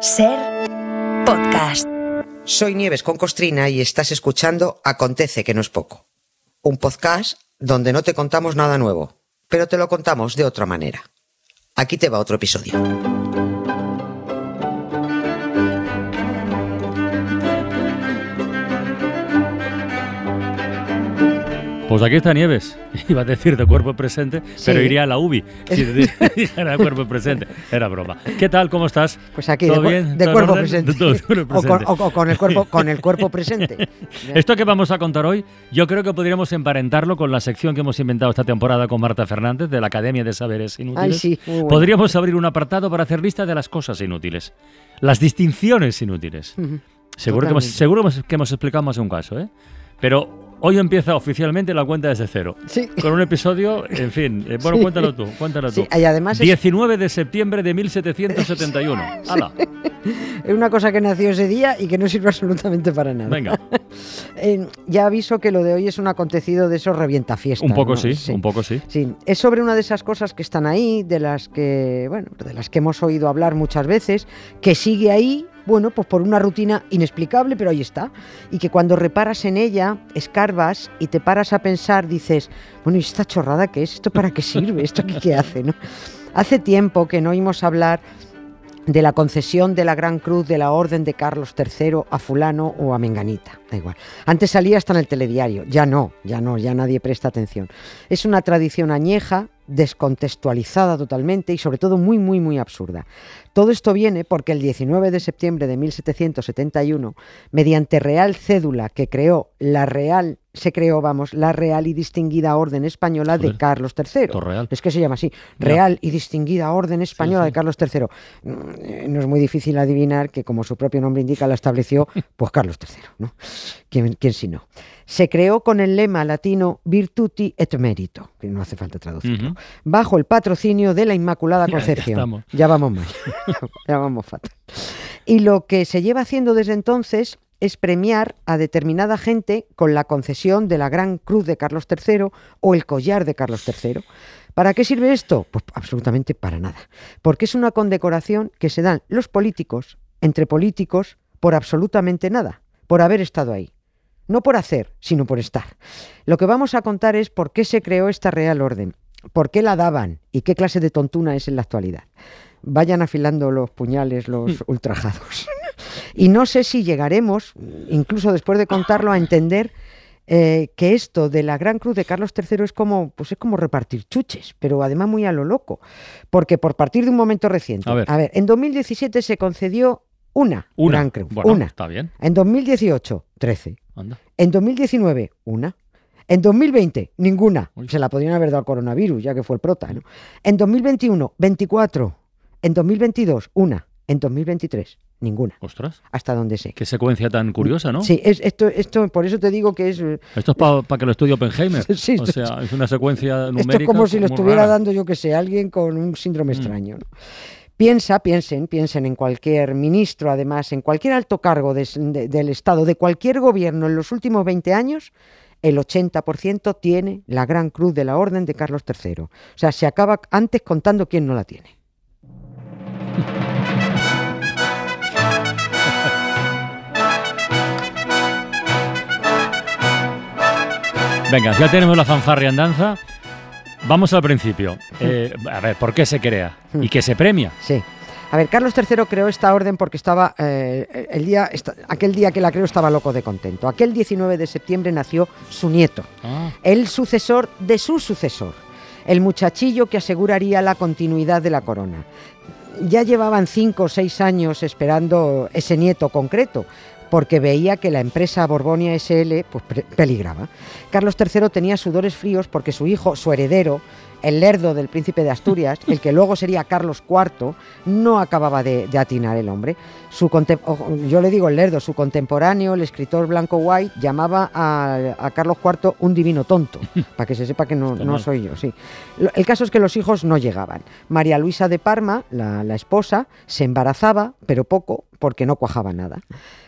Ser podcast. Soy Nieves con Costrina y estás escuchando Acontece que no es poco. Un podcast donde no te contamos nada nuevo, pero te lo contamos de otra manera. Aquí te va otro episodio. Pues aquí está Nieves. Iba a decir de cuerpo presente, pero Sí. iría a la UBI si dijera de cuerpo presente. Era broma. ¿Qué tal? ¿Cómo estás? Pues aquí, ¿Todo de, bien? de ¿Todo cuerpo presente. Todo de cuerpo O, con, presente. o- con el cuerpo, con el cuerpo presente. Esto que vamos a contar hoy, yo creo que podríamos emparentarlo con la sección que hemos inventado esta temporada con Marta Fernández de la Academia de Saberes Inútiles. Ay, sí, bueno. Podríamos abrir un apartado para hacer lista de las cosas inútiles, las distinciones inútiles. Ujú. Seguro, que hemos, seguro que hemos explicado más de un caso, ¿eh? Pero hoy empieza oficialmente la cuenta desde cero. Sí. Con un episodio, en fin. eh, bueno, Sí. cuéntalo tú, cuéntalo tú. Sí, y además es- 19 de septiembre de 1771. ¡Hala! Es una cosa que nació ese día y que no sirve absolutamente para nada. Venga, Eh, ya aviso que lo de hoy es un acontecido de esos revienta fiestas. un poco sí, un poco sí. Sí, es sobre una de esas cosas que están ahí, de las que, bueno, de las que hemos oído hablar muchas veces, que sigue ahí, bueno, pues por una rutina inexplicable, pero ahí está. Y que cuando reparas en ella, escarbas y te paras a pensar, dices, bueno, ¿y esta chorrada qué es? ¿Esto para qué sirve? ¿Esto aquí qué hace? ¿no? Hace tiempo que no oímos hablar de la concesión de la Gran Cruz de la Orden de Carlos III a fulano o a Menganita, da igual. Antes salía hasta en el telediario, ya no, ya no, ya nadie presta atención. Es una tradición añeja, descontextualizada totalmente y sobre todo muy, muy, muy absurda. Todo esto viene porque el 19 de septiembre de 1771, mediante real cédula que creó la Real, se creó, vamos, la Real y Distinguida Orden Española de Carlos III. real. Es que se llama así. Real y Distinguida Orden Española sí. de Carlos III. Mm, eh, No es muy difícil adivinar que, como su propio nombre indica, la estableció pues Carlos III, ¿no? ¿Quién, quién si no? Se creó con el lema latino Virtuti et Merito, que no hace falta traducirlo, bajo el patrocinio de la Inmaculada Ya- ya Concepción. estamos. Ya vamos mal, ya vamos fatal. Y lo que se lleva haciendo desde entonces es premiar a determinada gente con la concesión de la Gran Cruz de Carlos III o el collar de Carlos III. ¿Para qué sirve esto? Pues absolutamente para nada. Porque es una condecoración que se dan los políticos, entre políticos, por absolutamente nada, por haber estado ahí. No por hacer, sino por estar. Lo que vamos a contar es por qué se creó esta Real Orden, por qué la daban y qué clase de tontuna es en la actualidad. Vayan afilando los puñales los ultrajados. y no sé si llegaremos, incluso después de contarlo, a entender eh, que esto de la Gran Cruz de Carlos III es como, pues es como repartir chuches, pero además muy a lo loco. Porque por partir de un momento reciente, A ver. en 2017 se concedió una, Una. Gran Cruz, Bueno, una. está bien. En 2018, 13. Anda. En 2019, una. En 2020, ninguna. Uy. Se la podrían haber dado al coronavirus, ya que fue el prota. ¿no? En 2021, 24. En 2022, una. En 2023, ninguna. Ostras, Hasta donde sé. qué secuencia tan curiosa, ¿no? Sí, es, esto, esto, por eso te digo que es. eh, Esto es para que lo estudie Oppenheimer. Sí, o sea, es una secuencia numérica. Esto es como si lo estuviera rara. dando, yo que sé, alguien con un síndrome Mm. extraño. ¿no? Piensa, piensen, piensen en cualquier ministro, además, en cualquier alto cargo del Estado, de cualquier gobierno en los últimos 20 años, el 80% tiene la Gran Cruz de la Orden de Carlos III. O sea, se acaba antes contando quién no la tiene. Venga, ya tenemos la fanfarria en danza. Vamos al principio. Eh, a ver, ¿por qué se crea? Hmm. ¿Y qué se premia? Sí. A ver, Carlos III creó esta orden porque estaba eh, el día, esta- aquel día que la creó estaba loco de contento. Aquel 19 de septiembre nació su nieto, Ah, el sucesor de su sucesor, el muchachillo que aseguraría la continuidad de la corona. Ya llevaban cinco o seis años esperando ese nieto concreto, porque veía que la empresa Borbonia SL pues, peligraba. Carlos III tenía sudores fríos porque su hijo, su heredero, el lerdo del príncipe de Asturias, el que luego sería Carlos IV, no acababa de, de atinar el hombre. Su yo le digo el lerdo, su contemporáneo, el escritor Blanco White, llamaba a, a Carlos IV un divino tonto, para que se sepa que no, no soy yo. Sí. El caso es que los hijos no llegaban. María Luisa de Parma, la, la esposa, se embarazaba, pero poco, porque no cuajaba nada.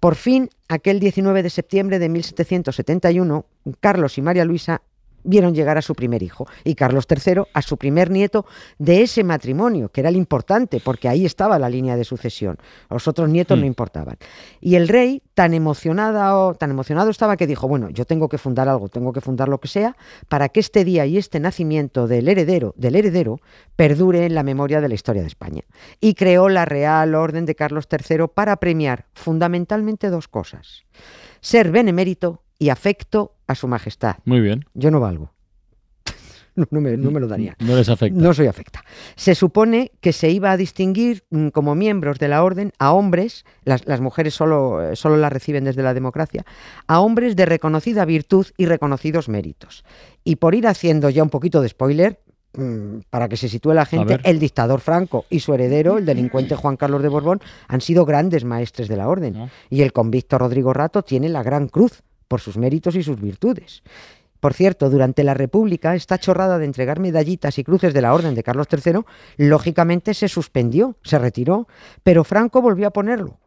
Por fin, aquel 19 de septiembre de 1771, Carlos y María Luisa vieron llegar a su primer hijo y Carlos III a su primer nieto de ese matrimonio, que era el importante, porque ahí estaba la línea de sucesión. Los otros nietos no Hmm. importaban. Y el rey, tan emocionado, tan emocionado estaba que dijo, bueno, yo tengo que fundar algo, tengo que fundar lo que sea, para que este día y este nacimiento del heredero, del heredero, perdure en la memoria de la historia de España. Y creó la Real Orden de Carlos III para premiar fundamentalmente dos cosas. Ser benemérito y afecto a su majestad. Muy bien. Yo no valgo. No, no me, no me lo daría. No les afecta. No soy afecta. Se supone que se iba a distinguir mm, como miembros de la orden a hombres, las, las mujeres solo, eh, solo las reciben desde la democracia, a hombres de reconocida virtud y reconocidos méritos. Y por ir haciendo ya un poquito de spoiler, mm, para que se sitúe la gente, el dictador Franco y su heredero, el delincuente Juan Carlos de Borbón, han sido grandes maestres de la orden. Ah. Y el convicto Rodrigo Rato tiene la gran cruz por sus méritos y sus virtudes. Por cierto, durante la República, esta chorrada de entregar medallitas y cruces de la Orden de Carlos III, lógicamente se suspendió, se retiró, pero Franco volvió a ponerlo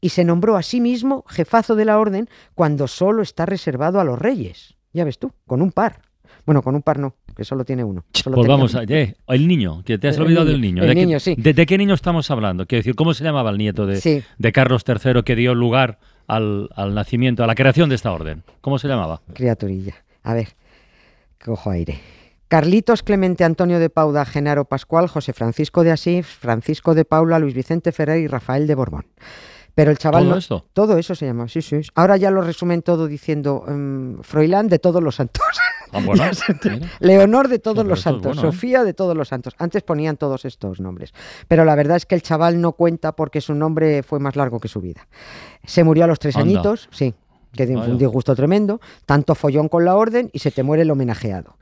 y se nombró a sí mismo jefazo de la Orden cuando solo está reservado a los reyes. Ya ves tú, con un par. Bueno, con un par no, que solo tiene uno. Solo Pues vamos, uno. eh, el niño, que te has El olvidado niño, del niño. el ¿De, qué, niño, sí. de, de qué niño estamos hablando? Quiero decir, ¿cómo se llamaba el nieto de, Sí. de Carlos III que dio lugar al, al nacimiento, a la creación de esta orden? ¿Cómo se llamaba? Criaturilla. A ver, cojo aire. Carlitos Clemente Antonio de Pauda, Genaro Pascual, José Francisco de Asís, Francisco de Paula, Luis Vicente Ferrer y Rafael de Borbón. Pero el chaval ¿Todo no- esto? todo eso se llama, sí, sí. Ahora ya lo resumen todo diciendo em, Froilán de todos los santos. Ah, bueno. Leonor de todos los santos, bueno, ¿eh? Sofía de todos los santos. Antes ponían todos estos nombres, pero la verdad es que el chaval no cuenta porque su nombre fue más largo que su vida. Se murió a los tres Anda. añitos, sí, que dio un disgusto tremendo, tanto follón con la orden y se te muere el homenajeado.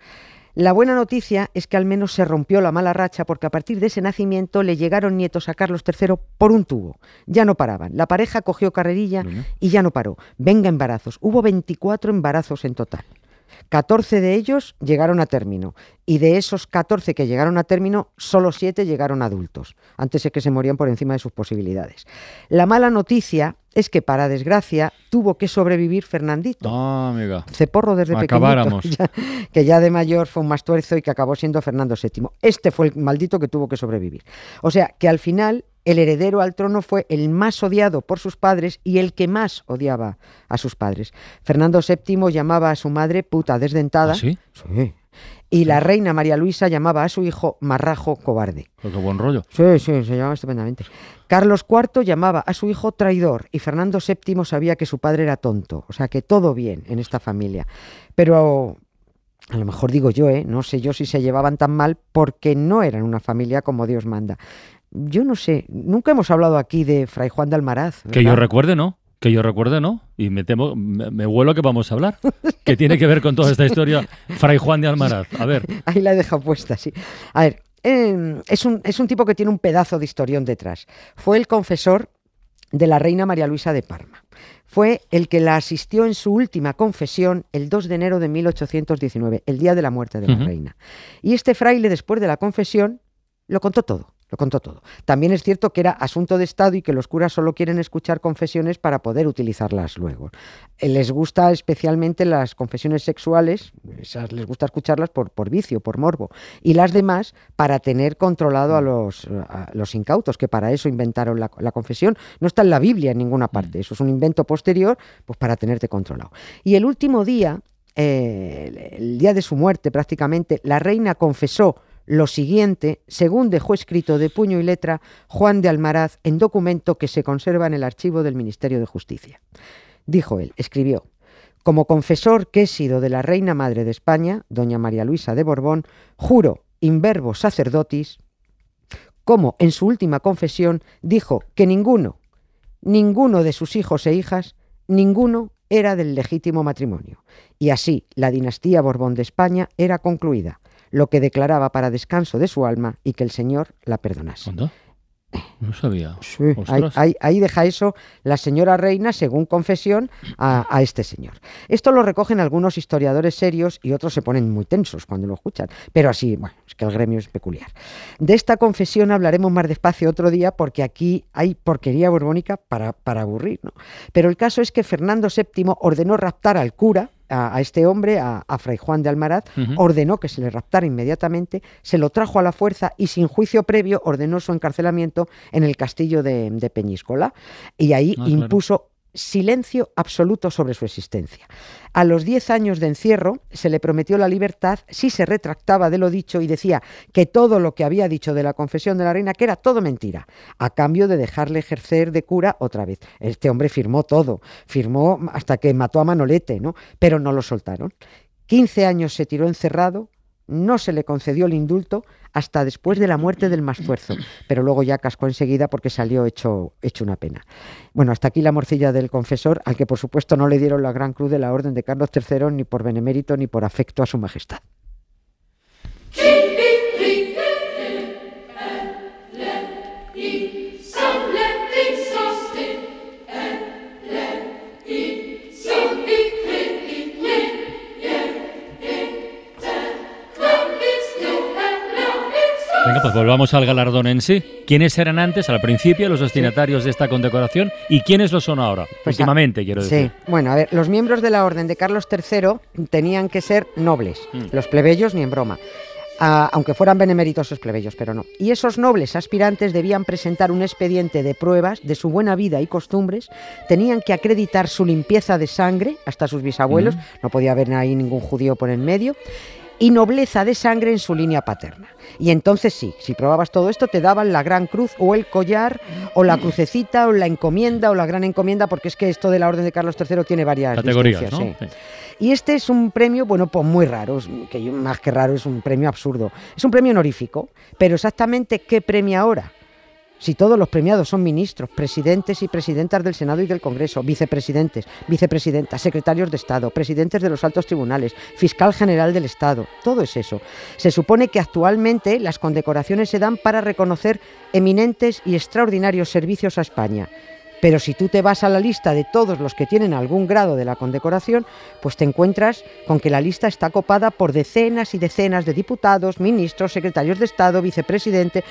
La buena noticia es que al menos se rompió la mala racha porque a partir de ese nacimiento le llegaron nietos a Carlos III por un tubo. Ya no paraban. La pareja cogió carrerilla y ya no paró. Venga embarazos. Hubo 24 embarazos en total. 14 de ellos llegaron a término y de esos 14 que llegaron a término, solo 7 llegaron adultos. Antes es que se morían por encima de sus posibilidades. La mala noticia es que, para desgracia, tuvo que sobrevivir Fernandito. Ah, amiga. Ceporro desde ya- que ya de mayor fue un mastuerzo y que acabó siendo Fernando VII. Este fue el maldito que tuvo que sobrevivir. O sea, que al final el heredero al trono fue el más odiado por sus padres y el que más odiaba a sus padres. Fernando VII llamaba a su madre puta desdentada. ¿Ah, sí? Sí. Y la reina María Luisa llamaba a su hijo marrajo cobarde. Pero qué buen rollo. Sí, sí, se llamaba estupendamente. Carlos IV llamaba a su hijo traidor y Fernando VII sabía que su padre era tonto. O sea que todo bien en esta familia. Pero a lo mejor digo yo, ¿eh? no sé yo si se llevaban tan mal porque no eran una familia como Dios manda. Yo no sé, nunca hemos hablado aquí de Fray Juan de Almaraz. Que yo recuerde, ¿no? Que yo recuerde, ¿no? Y me temo, me, me huelo que vamos a hablar. que tiene que ver con toda esta historia Fray Juan de Almaraz. A ver, Ahí la he dejado puesta, sí. A ver, eh, es, un, es un tipo que tiene un pedazo de historión detrás. Fue el confesor de la reina María Luisa de Parma. Fue el que la asistió en su última confesión el 2 de enero de 1819, el día de la muerte de la reina. Y este fraile, después de la confesión, lo contó todo. Lo contó todo. También es cierto que era asunto de Estado y que los curas solo quieren escuchar confesiones para poder utilizarlas luego. Eh, Les gusta especialmente las confesiones sexuales, esas les gusta escucharlas por, por vicio, por morbo, y las demás para tener controlado a los, a los incautos, que para eso inventaron la, la confesión. No está en la Biblia en ninguna parte, eso es un invento posterior, pues para tenerte controlado. Y el último día, eh, el día de su muerte prácticamente, la reina confesó lo siguiente, según dejó escrito de puño y letra Juan de Almaraz en documento que se conserva en el archivo del Ministerio de Justicia. Dijo él, escribió, como confesor que he sido de la reina madre de España, doña María Luisa de Borbón, juro in verbo sacerdotis, como en su última confesión dijo que ninguno, ninguno de sus hijos e hijas, ninguno era del legítimo matrimonio. Y así la dinastía Borbón de España era concluida, lo que declaraba para descanso de su alma y que el Señor la perdonase. ¿Anda? No sabía. Sí, ahí, Ostras. ahí- ahí deja eso la señora reina, según confesión, a, a este señor. Esto lo recogen algunos historiadores serios y otros se ponen muy tensos cuando lo escuchan. Pero así, bueno, es que el gremio es peculiar. De esta confesión hablaremos más despacio otro día porque aquí hay porquería borbónica para, para aburrir. ¿no? Pero el caso es que Fernando VII ordenó raptar al cura a, a este hombre, a, a Fray Juan de Almaraz, ordenó que se le raptara inmediatamente, se lo trajo a la fuerza y sin juicio previo ordenó su encarcelamiento en el castillo de, de Peñíscola. Y ahí Ah, claro. Silencio absoluto sobre su existencia. A los 10 años de encierro se le prometió la libertad si se retractaba de lo dicho y decía que todo lo que había dicho de la confesión de la reina, que era todo mentira, a cambio de dejarle ejercer de cura otra vez. Este hombre firmó todo, firmó hasta que mató a Manolete, ¿no? Pero no lo soltaron. 15 años se tiró encerrado, no se le concedió el indulto hasta después de la muerte del Mastuerzo, pero luego ya cascó enseguida porque salió hecho, hecho una pena. Bueno, hasta aquí la morcilla del confesor, al que por supuesto no le dieron la gran cruz de la Orden de Carlos III ni por benemérito ni por afecto a su majestad. Pues volvamos al galardón en sí. ¿Quiénes eran antes, al principio, los destinatarios de esta condecoración y quiénes lo son ahora? Pues, Últimamente, quiero decir. Sí, bueno, a ver, los miembros de la Orden de Carlos III tenían que ser nobles, Mm. los plebeyos ni en broma. Ah, aunque fueran beneméritosos plebeyos, pero no. Y esos nobles aspirantes debían presentar un expediente de pruebas de su buena vida y costumbres, tenían que acreditar su limpieza de sangre, hasta sus bisabuelos, no podía haber ahí ningún judío por en medio, y nobleza de sangre en su línea paterna. Y entonces sí, si probabas todo esto, te daban la gran cruz o el collar o la crucecita o la encomienda o la gran encomienda, porque es que esto de la Orden de Carlos III tiene varias Categorías, ¿no? distinciones, sí. Y este es un premio, bueno, pues muy raro, que más que raro, es un premio absurdo. Es un premio honorífico, pero exactamente qué premia ahora. Si todos los premiados son ministros, presidentes y presidentas del Senado y del Congreso, vicepresidentes, vicepresidentas, secretarios de Estado, presidentes de los altos tribunales, fiscal general del Estado, todo es eso. Se supone que actualmente las condecoraciones se dan para reconocer eminentes y extraordinarios servicios a España. Pero si tú te vas a la lista de todos los que tienen algún grado de la condecoración, pues te encuentras con que la lista está copada por decenas y decenas de diputados, ministros, secretarios de Estado, vicepresidente,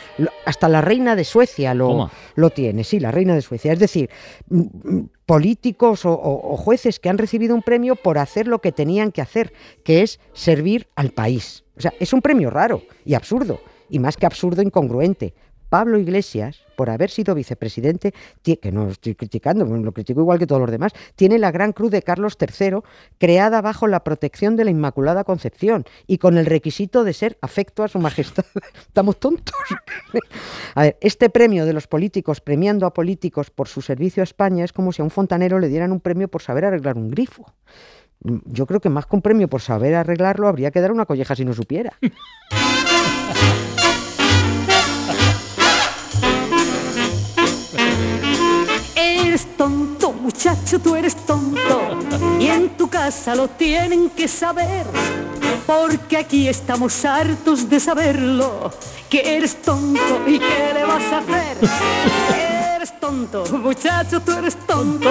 hasta la reina de Suecia lo, Toma. lo tiene, sí, la reina de Suecia. Es decir, políticos o, o- o jueces que han recibido un premio por hacer lo que tenían que hacer, que es servir al país. O sea, es un premio raro y absurdo, y más que absurdo, incongruente. Pablo Iglesias, por haber sido vicepresidente, que no estoy criticando, lo critico igual que todos los demás, tiene la Gran Cruz de Carlos III, creada bajo la protección de la Inmaculada Concepción y con el requisito de ser afecto a su majestad. Estamos tontos. A ver, este premio de los políticos premiando a políticos por su servicio a España es como si a un fontanero le dieran un premio por saber arreglar un grifo. Mm, Yo creo que más que un premio por saber arreglarlo, habría que dar una colleja si no supiera. muchacho, tú eres tonto. Y en tu casa lo tienen que saber. Porque aquí estamos hartos de saberlo. Que eres tonto y qué le vas a hacer. Eres tonto, muchacho, tú eres tonto.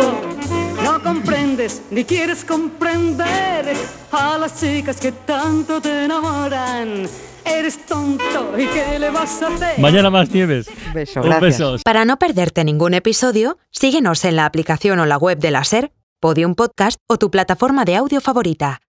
No comprendes ni quieres comprender a las chicas que tanto te enamoran. Eres tonto y qué le vas a hacer. Mañana más nieves. Un beso, Un gracias. beso. Para no perderte ningún episodio, síguenos en la aplicación o la web de la SER, Podium Podcast o tu plataforma de audio favorita.